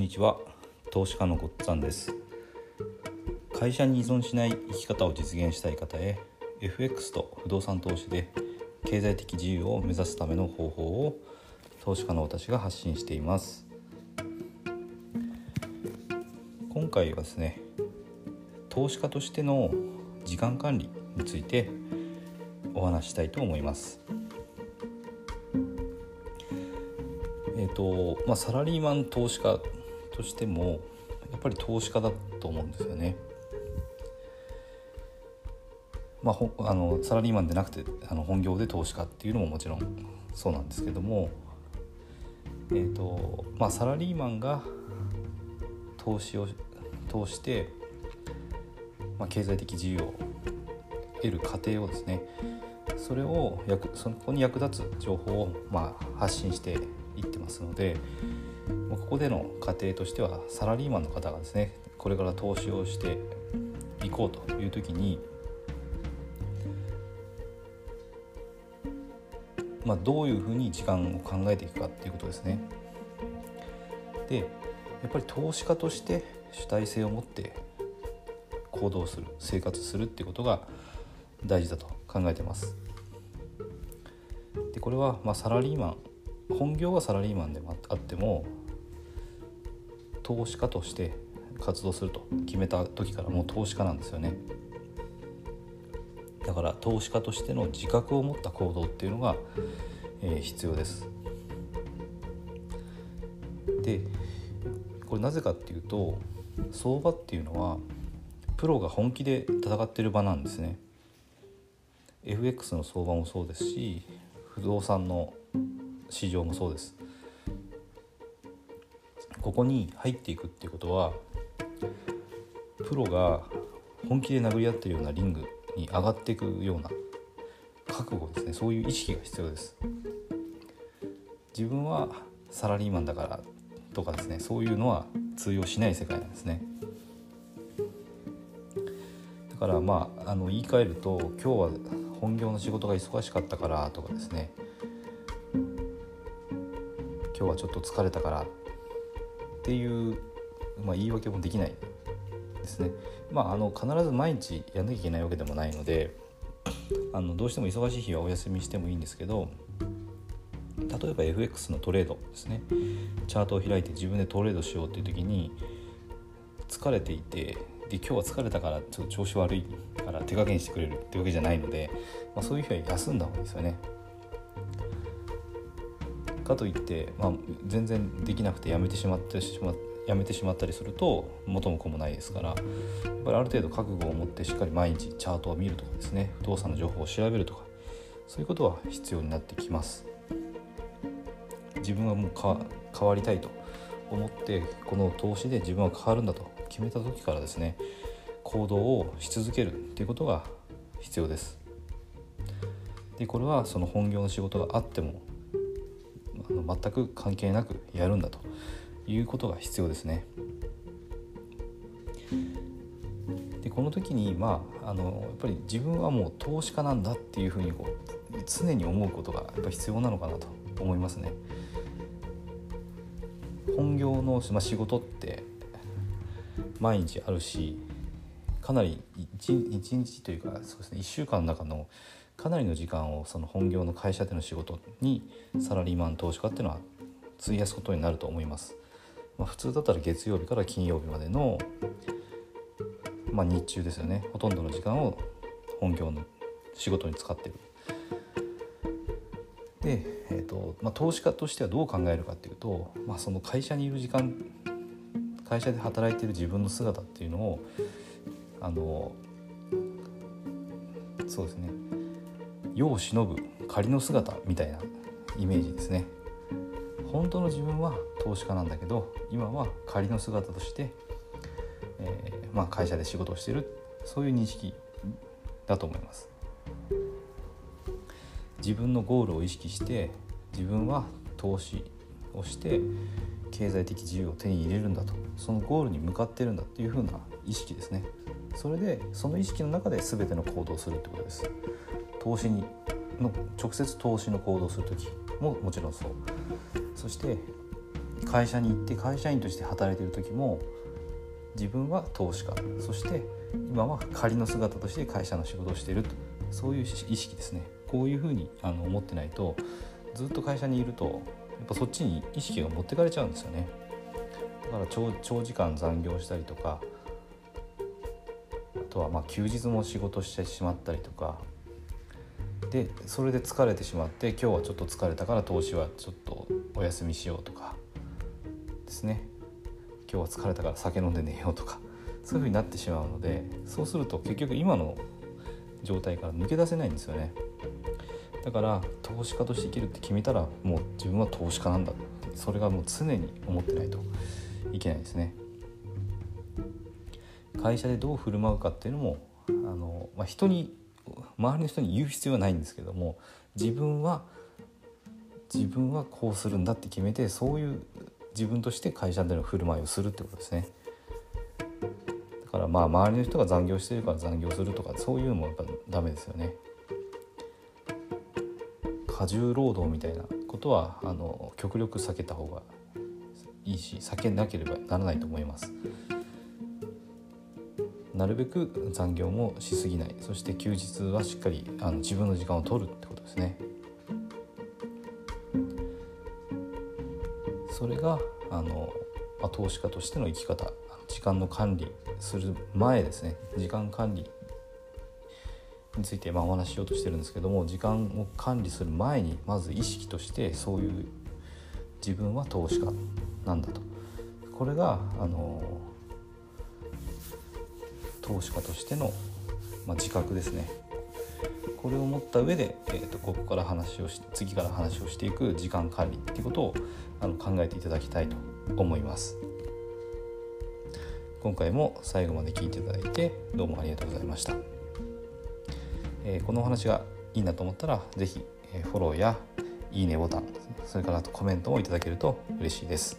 んにちは。投資家のごっつぁんです。会社に依存しない生き方を実現したい方へ FX と不動産投資で経済的自由を目指すための方法を投資家の私が発信しています。今回はですね投資家としての時間管理についてお話したいと思います。えーとまあ、サラリーマン投資家としてもやっぱり投資家だと思うんですよね。まあ、あのサラリーマンでなくてあの本業で投資家っていうのももちろんそうなんですけども、えーとまあ、サラリーマンが投資を通して、まあ、経済的自由を得る過程をですねそれをそこに役立つ情報をまあ発信していってますのでここでの過程としてはサラリーマンの方がですねこれから投資をしていこうという時に、まあ、どういうふうに時間を考えていくかっていうことですね。でやっぱり投資家として主体性を持って行動する生活するっていうことが大事だと考えてます。でこれはまサラリーマン本業はサラリーマンであっても投資家として活動すると決めた時からもう投資家なんですよね。だから投資家としての自覚を持った行動っていうのが、えー、必要です。でこれなぜかっていうと相場っていうのはプロが本気で戦ってる場なんですね。FX の相場もそうですし不動産の市場もそうです。ここに入っていくっていうことはプロが本気で殴り合ってるようなリングに上がっていくような覚悟ですね。そういう意識が必要です。自分はサラリーマンだからとかですね。そういうのは通用しない世界なんですね。だからまああの言い換えると今日は本業の仕事が忙しかったからとかですね。今日はちょっと疲れたからっていう、まあ、言い訳もできないですね。まあ、あの必ず毎日やんなきゃいけないわけでもないのであのどうしても忙しい日はお休みしてもいいんですけど例えば FX のトレードですねチャートを開いて自分でトレードしようっていう時に疲れていてで今日は疲れたからちょっと調子悪いから手加減してくれるってわけじゃないので、まあ、そういう日は休んだ方がいいですよね。かといって、まあ、全然できなくてやめてしまってしまやめてしまったりすると元も子もないですからやっぱりある程度覚悟を持ってしっかり毎日チャートを見るとかですね不動産の情報を調べるとかそういうことは必要になってきます。自分はもう変わりたいと思ってこの投資で自分は変わるんだと決めた時からですね行動をし続けるっていうことが必要です。でこれはその本業の仕事があっても全く関係なくやるんだということが必要ですね。でこの時にまああのやっぱり自分はもう投資家なんだっていうふうにこう常に思うことがやっぱ必要なのかなと思いますね。本業の、まあ、仕事って毎日あるしかなり 1, 1日というかそうです、ね、1週間の中のかなりの時間をその本業の会社での仕事にサラリーマン投資家っていうのは費やすことになると思います。まあ、普通だったら月曜日から金曜日までの、まあ、日中ですよねほとんどの時間を本業の仕事に使ってる。で、えーとまあ、投資家としてはどう考えるかっていうと、まあ、その会社にいる時間会社で働いている自分の姿っていうのをあのそうですね世を忍ぶ仮の姿みたいなイメージですね。本当の自分は投資家なんだけど今は仮の姿として、えー、まあ、会社で仕事をしてる。そういう認識だと思います。自分のゴールを意識して自分は投資をして経済的自由を手に入れるんだと。そのゴールに向かってるんだっていう風な意識ですね。それでその意識の中で全ての行動をするってことです。投資にの直接投資の行動する時ももちろんそう。そして会社に行って会社員として働いている時も自分は投資家。そして今は仮の姿として会社の仕事をしていると。そういう意識ですね。こういうふうにあの思ってないとずっと会社にいるとやっぱそっちに意識が持ってかれちゃうんですよね。だから長長時間残業したりとかあとはまあ休日も仕事してしまったりとかでそれで疲れてしまって今日はちょっと疲れたから投資はちょっとお休みしようとかですね。今日は疲れたから酒飲んで寝ようとかそういうふうになってしまうのでそうすると結局今の状態から抜け出せないんですよね。だから投資家として生きるって決めたらもう自分は投資家なんだ。それがもう常に思ってないといけないですね。会社でどう振る舞うかっていうのもあの、まあ、人に周りの人に言う必要はないんですけども自分は自分はこうするんだって決めてそういう自分として会社での振る舞いをするってことですね。だからまあ周りの人が残業してるから残業するとかそういうのもやっぱダメですよね。過重労働みたいなことはあの極力避けた方がいいし避けなければならないと思います。なるべく残業もしすぎない。そして休日はしっかりあの自分の時間を取るってことですね。それがあの、まあ、投資家としての生き方時間の管理する前ですね。時間管理についてまあお話ししようとしてるんですけども時間を管理する前にまず意識としてそういう自分は投資家なんだと。これがあの投資家としての、まあ、自覚ですね。これを持った上で、えーと、ここから話をし次から話をしていく時間管理っていうことをあの考えていただきたいと思います。今回も最後まで聞いていただいてどうもありがとうございました、えー、このお話がいいなと思ったら是非、えフォローやいいねボタンそれからあとコメントもいただけると嬉しいです。